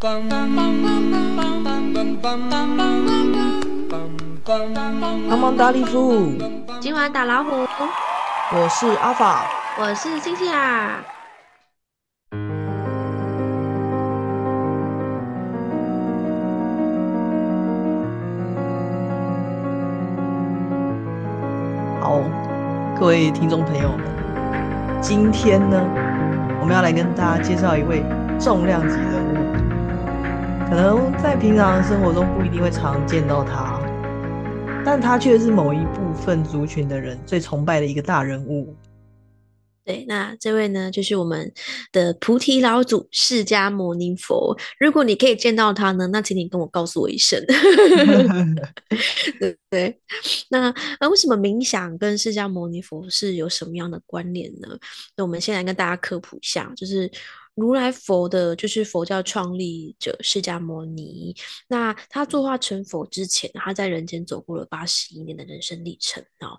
帮忙打礼服，今晚打老虎，我是阿法，我是星星啊。好，各位听众朋友们，今天呢，我们要来跟大家介绍一位重量级的，可能在平常生活中不一定会常见到他，但他却是某一部分族群的人最崇拜的一个大人物。对，那这位呢，就是我们的菩提老祖释迦牟尼佛。如果你可以见到他呢，那请你跟我告诉我一声。对对，那那为什么冥想跟释迦牟尼佛是有什么样的关联呢？那我们先来跟大家科普一下，就是。如来佛的，就是佛教创立者释迦牟尼。那他作化成佛之前，他在人间走过了八十一年的人生历程啊。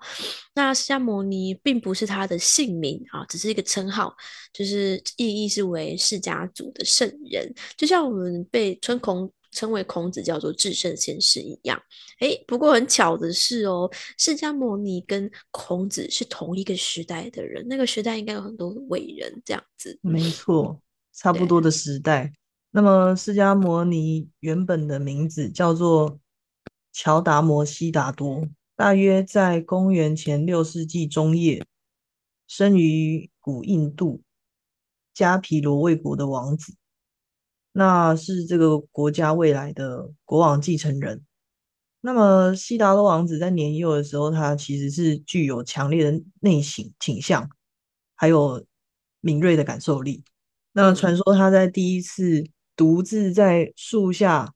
那释迦牟尼并不是他的姓名啊，只是一个称号，就是意义是为释迦族的圣人，就像我们被称孔称为孔子叫做至圣先师一样。哎，不过很巧的是哦，释迦牟尼跟孔子是同一个时代的人，那个时代应该有很多伟人这样子。没错。差不多的时代。那么，释迦牟尼原本的名字叫做乔达摩悉达多，大约在公元前六世纪中叶，生于古印度迦毗罗卫国的王子，那是这个国家未来的国王继承人。那么，悉达多王子在年幼的时候，他其实是具有强烈的内省倾向，还有敏锐的感受力。那传说他在第一次独自在树下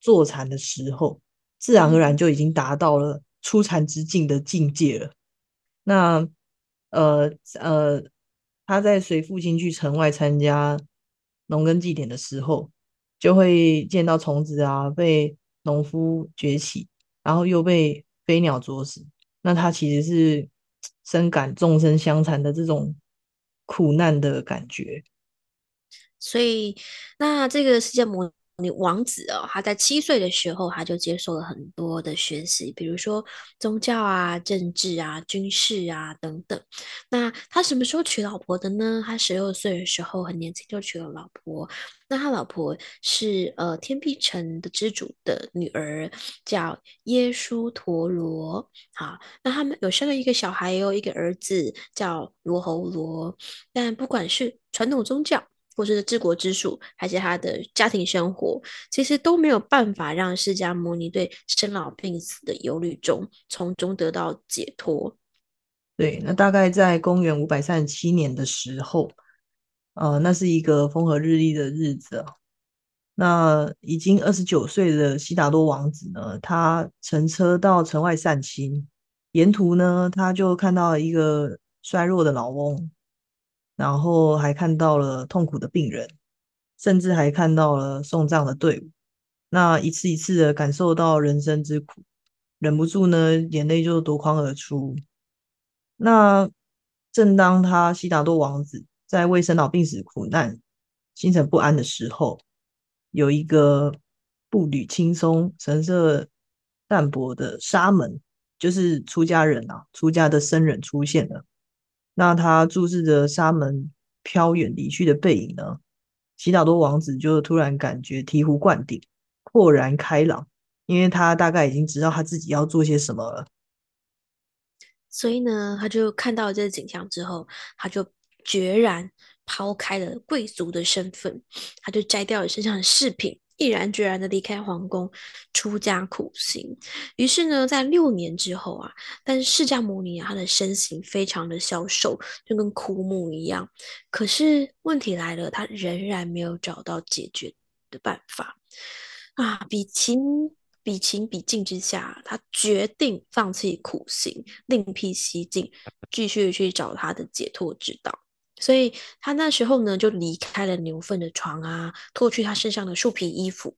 坐禅的时候，自然而然就已经达到了出禅之境的境界了。那呃呃，他在随父亲去城外参加农耕祭典的时候，就会见到虫子啊被农夫崛起，然后又被飞鸟啄死。那他其实是 深感众生相残的这种苦难的感觉。所以，那这个释迦牟尼王子哦，他在七岁的时候，他就接受了很多的学习，比如说宗教啊、政治啊、军事啊等等。那他什么时候娶老婆的呢？他十六岁的时候，很年轻就娶了老婆。那他老婆是呃天碧城的之主的女儿，叫耶输陀罗。好，那他们有生了一个小孩哦，一个儿子叫罗侯罗。但不管是传统宗教，或是治国之术，还是他的家庭生活，其实都没有办法让释迦牟尼对生老病死的忧虑中从中得到解脱。对，那大概在公元五百三十七年的时候，呃，那是一个风和日丽的日子啊。那已经二十九岁的悉达多王子呢，他乘车到城外散心，沿途呢，他就看到一个衰弱的老翁。然后还看到了痛苦的病人，甚至还看到了送葬的队伍。那一次一次的感受到人生之苦，忍不住呢，眼泪就夺眶而出。那正当他悉达多王子在为生老病死苦难、心神不安的时候，有一个步履轻松、神色淡泊的沙门，就是出家人啊，出家的僧人出现了。那他注视着沙门飘远离去的背影呢？悉达多王子就突然感觉醍醐灌顶，豁然开朗，因为他大概已经知道他自己要做些什么了。所以呢，他就看到这个景象之后，他就决然抛开了贵族的身份，他就摘掉了身上的饰品。毅然决然的离开皇宫，出家苦行。于是呢，在六年之后啊，但是释迦牟尼啊，他的身形非常的消瘦，就跟枯木一样。可是问题来了，他仍然没有找到解决的办法啊！比情比情比境之下，他决定放弃苦行，另辟蹊径，继续去找他的解脱之道。所以他那时候呢，就离开了牛粪的床啊，脱去他身上的树皮衣服，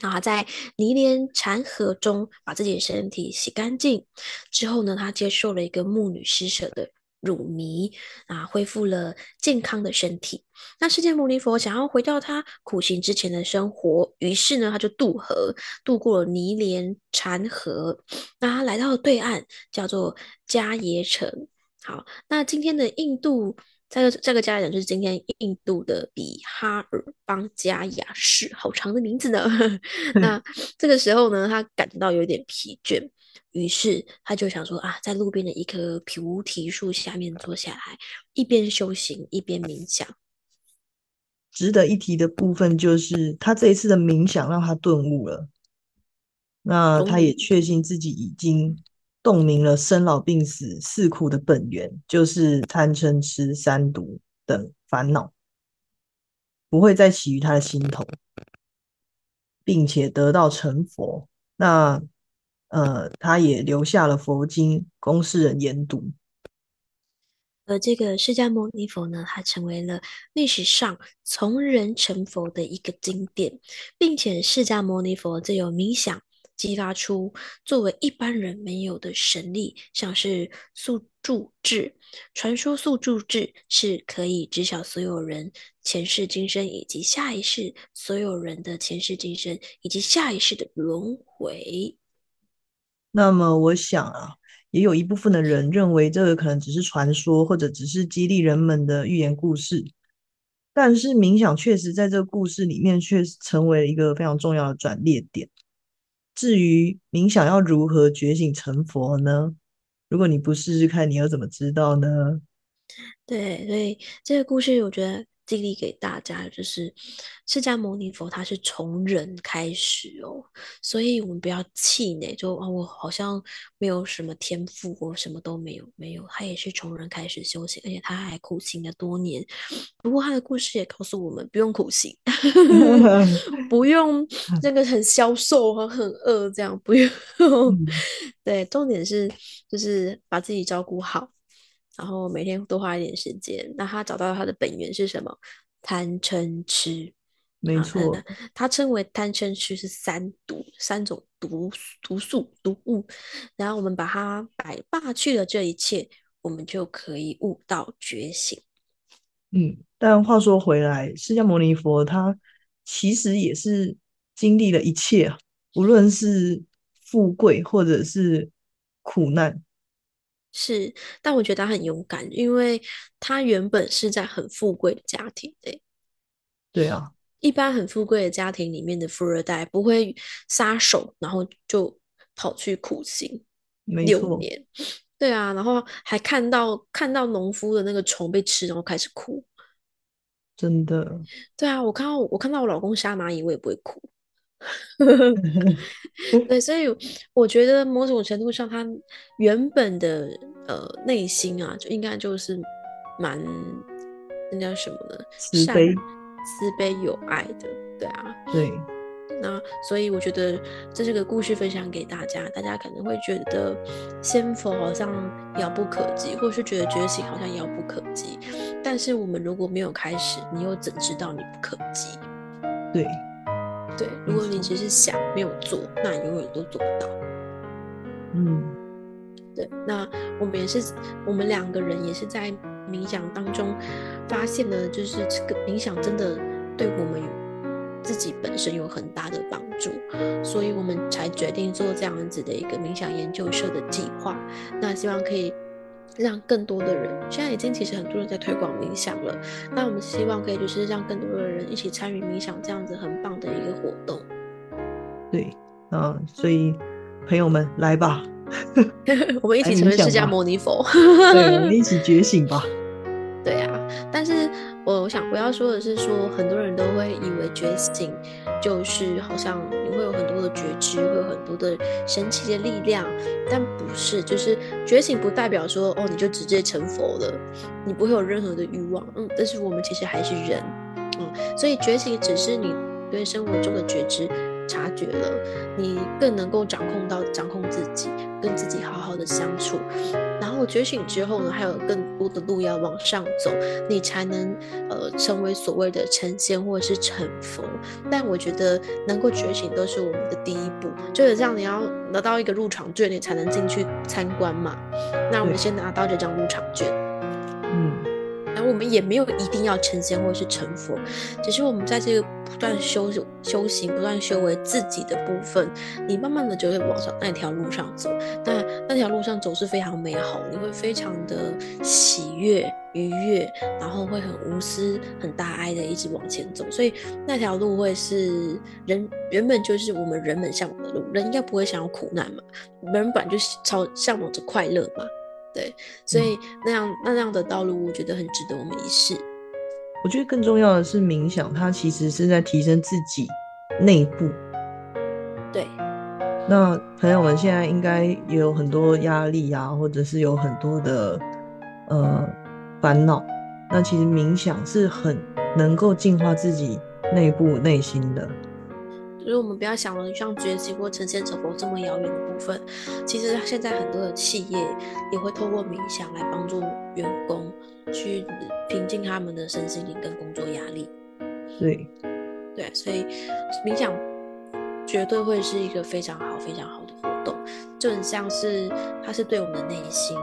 啊，在泥莲禅河中把自己的身体洗干净之后呢，他接受了一个牧女施舍的乳糜啊，恢复了健康的身体。那释迦牟尼佛想要回到他苦行之前的生活，于是呢，他就渡河，渡过了尼连禅河。那他来到了对岸，叫做迦耶城。好，那今天的印度，这个这个迦耶城就是今天印度的比哈尔邦加雅市，好长的名字呢。那这个时候呢，他感到有点疲倦。于是他就想说啊，在路边的一棵菩提树下面坐下来，一边修行一边冥想。值得一提的部分就是，他这一次的冥想让他顿悟了。那他也确信自己已经洞明了生老病死四苦的本源，就是贪嗔痴三毒等烦恼，不会再起于他的心头，并且得到成佛。那。呃，他也留下了佛经供世人研读。而这个释迦牟尼佛呢，它成为了历史上从人成佛的一个经典，并且释迦牟尼佛最有冥想激发出作为一般人没有的神力，像是宿住智。传说宿住智是可以知晓所有人前世今生以及下一世所有人的前世今生以及下一世的轮回。那么我想啊，也有一部分的人认为这个可能只是传说，或者只是激励人们的寓言故事。但是冥想确实在这个故事里面，却成为了一个非常重要的转捩点。至于您想要如何觉醒成佛呢？如果你不试试看，你又怎么知道呢？对，所以这个故事，我觉得。激励给大家就是释迦牟尼佛，他是从人开始哦，所以我们不要气馁，就啊，我好像没有什么天赋，我什么都没有，没有，他也是从人开始修行，而且他还苦行了多年。不过他的故事也告诉我们，不用苦行，不用 那个很消瘦和很饿这样，不用。对，重点是就是把自己照顾好。然后每天多花一点时间，那他找到他的本源是什么？贪嗔痴，没错。他称为贪嗔痴是三毒，三种毒毒素毒物。然后我们把它摆罢去了这一切，我们就可以悟到觉醒。嗯，但话说回来，释迦牟尼佛他其实也是经历了一切啊，无论是富贵或者是苦难。是，但我觉得他很勇敢，因为他原本是在很富贵的家庭诶。对啊，一般很富贵的家庭里面的富二代不会撒手，然后就跑去苦行六年。对啊，然后还看到看到农夫的那个虫被吃，然后开始哭。真的。对啊，我看到我看到我老公杀蚂蚁，我也不会哭。对，所以我觉得某种程度上，他原本的呃内心啊，就应该就是蛮那叫什么呢？慈悲、慈悲有爱的，对啊。对。那所以我觉得这是个故事分享给大家，大家可能会觉得仙佛好像遥不可及，或是觉得觉醒好像遥不可及。但是我们如果没有开始，你又怎知道你不可及？对。对，如果你只是想没有做，那你永远都做不到。嗯，对。那我们也是，我们两个人也是在冥想当中发现了，就是这个冥想真的对我们自己本身有很大的帮助，所以我们才决定做这样子的一个冥想研究社的计划。那希望可以。让更多的人，现在已经其实很多人在推广冥想了。那我们希望可以就是让更多的人一起参与冥想这样子很棒的一个活动。对，嗯，所以朋友们来吧，我们一起成为释迦牟尼佛，对，我们一起觉醒吧。对呀，但是我我想我要说的是，说很多人都会以为觉醒就是好像你会有很多的觉知，会有很多的神奇的力量，但不是，就是觉醒不代表说哦你就直接成佛了，你不会有任何的欲望，嗯，但是我们其实还是人，嗯，所以觉醒只是你对生活中的觉知。察觉了，你更能够掌控到掌控自己，跟自己好好的相处。然后觉醒之后呢，还有更多的路要往上走，你才能呃成为所谓的成仙或者是成佛。但我觉得能够觉醒都是我们的第一步，就是这样，你要拿到一个入场券，你才能进去参观嘛。那我们先拿到这张入场券。嗯那我们也没有一定要成仙或是成佛，只是我们在这个不断修修行、不断修为自己的部分，你慢慢的就会往上那条路上走。那那条路上走是非常美好，你会非常的喜悦、愉悦，然后会很无私、很大爱的一直往前走。所以那条路会是人原本就是我们人们向往的路。人应该不会想要苦难嘛？人本来就是超向往着快乐嘛。对，所以那样那样的道路，我觉得很值得我们一试。我觉得更重要的是冥想，它其实是在提升自己内部。对，那朋友们现在应该也有很多压力啊，或者是有很多的呃烦恼。那其实冥想是很能够净化自己内部内心的。所以我们不要想了像觉醒或成仙成佛这么遥远的部分，其实现在很多的企业也会透过冥想来帮助员工去平静他们的身心灵跟工作压力。对，对，所以冥想绝对会是一个非常好、非常好的活动，就很像是它是对我们的内心，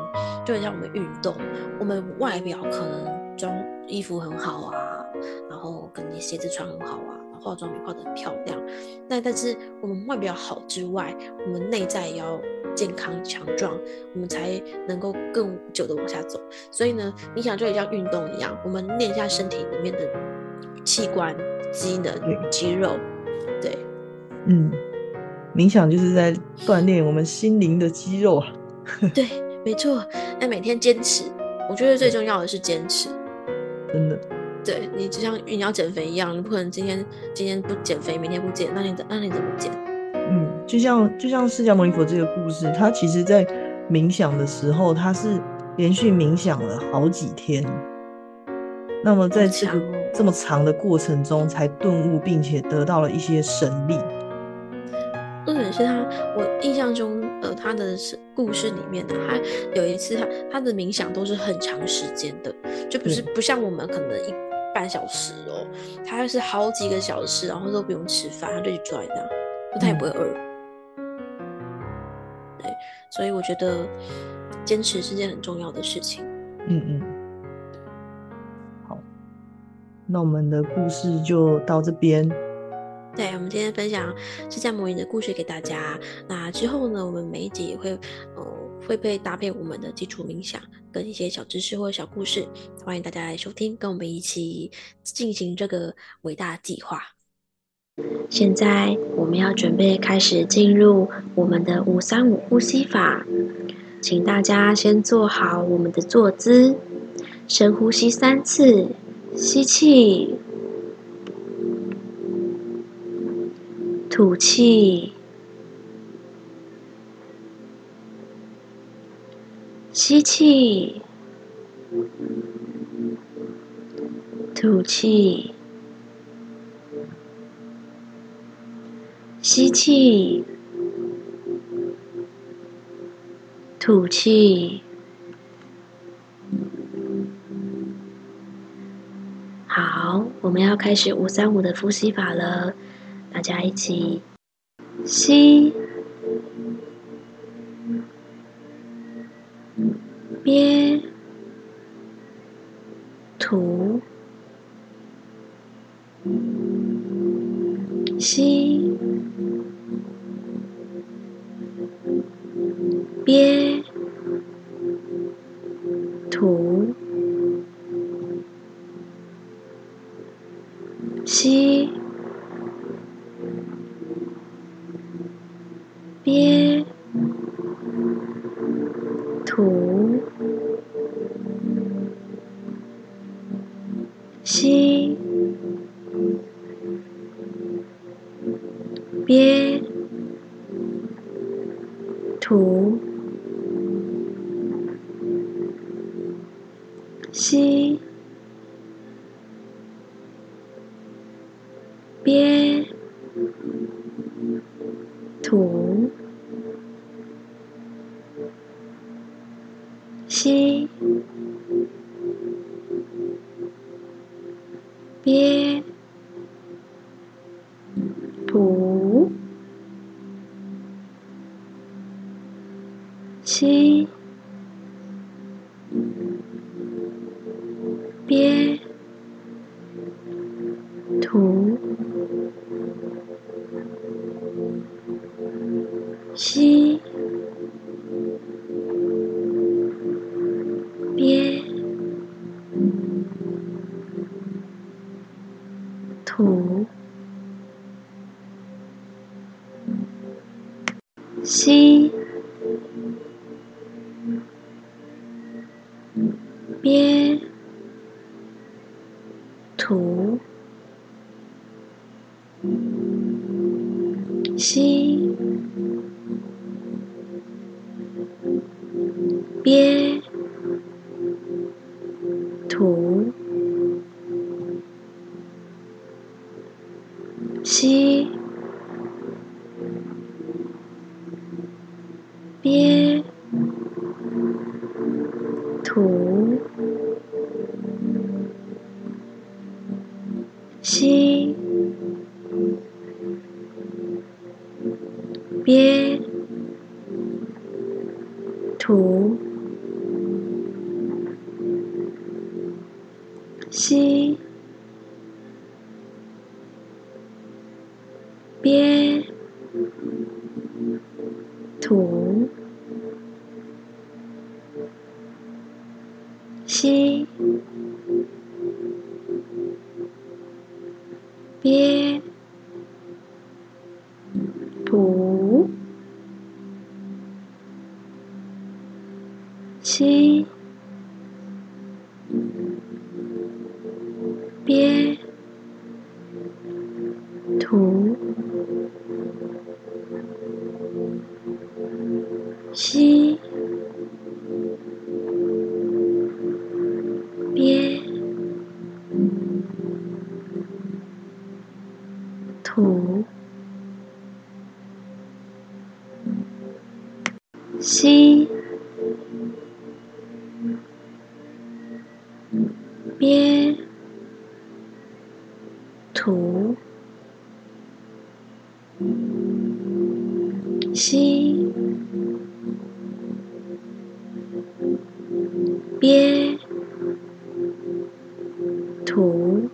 就很像我们运动，我们外表可能装衣服很好啊，然后跟你鞋子穿很好啊。化妆品化的很漂亮，那但是我们外表好之外，我们内在也要健康强壮，我们才能够更久的往下走。所以呢，冥想就像运动一样，我们练一下身体里面的器官、机能、肌肉。对，嗯，冥想就是在锻炼我们心灵的肌肉啊。对，没错。那每天坚持，我觉得最重要的是坚持。真的。对你就像你要减肥一样，你不可能今天今天不减肥，明天不减，那你怎那你怎么减？嗯，就像就像释迦牟尼佛这个故事，他其实在冥想的时候，他是连续冥想了好几天，那么在这个这么长的过程中，才顿悟，并且得到了一些神力。重点是他，我印象中，呃，他的故事里面呢，他有一次他他的冥想都是很长时间的，就不是不像我们可能一。半小时哦，他是好几个小时，然后都不用吃饭，他就去坐在那，他也不会饿。对，所以我觉得坚持是件很重要的事情。嗯嗯。好，那我们的故事就到这边。对，我们今天分享释迦牟尼的故事给大家。那之后呢，我们每一集也会，呃，会被搭配我们的基础冥想跟一些小知识或者小故事，欢迎大家来收听，跟我们一起进行这个伟大计划。现在我们要准备开始进入我们的五三五呼吸法，请大家先做好我们的坐姿，深呼吸三次，吸气。吐气，吸气，吐气，吸气，吐气。好，我们要开始五三五的呼吸法了。大家一起吸，心。吐，吸，it. 别，吸，吸，吐，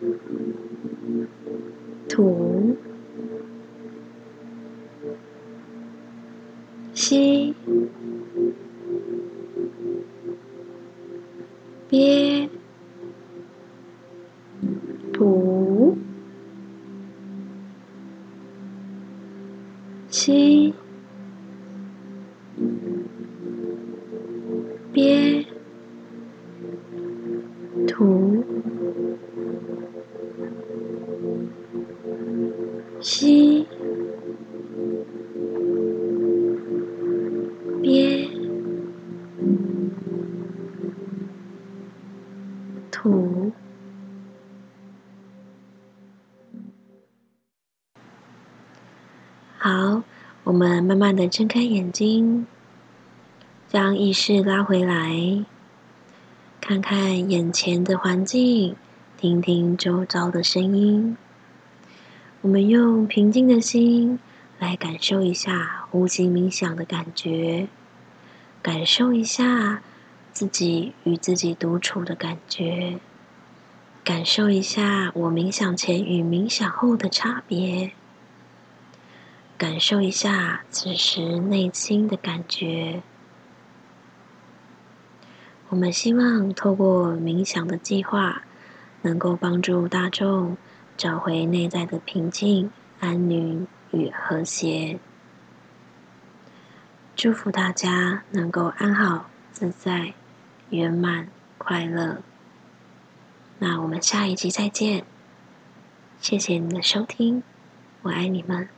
憋，慢慢的睁开眼睛，将意识拉回来，看看眼前的环境，听听周遭的声音。我们用平静的心来感受一下呼吸冥想的感觉，感受一下。自己与自己独处的感觉，感受一下我冥想前与冥想后的差别，感受一下此时内心的感觉。我们希望透过冥想的计划，能够帮助大众找回内在的平静、安宁与和谐。祝福大家能够安好自在。圆满快乐，那我们下一集再见。谢谢你的收听，我爱你们。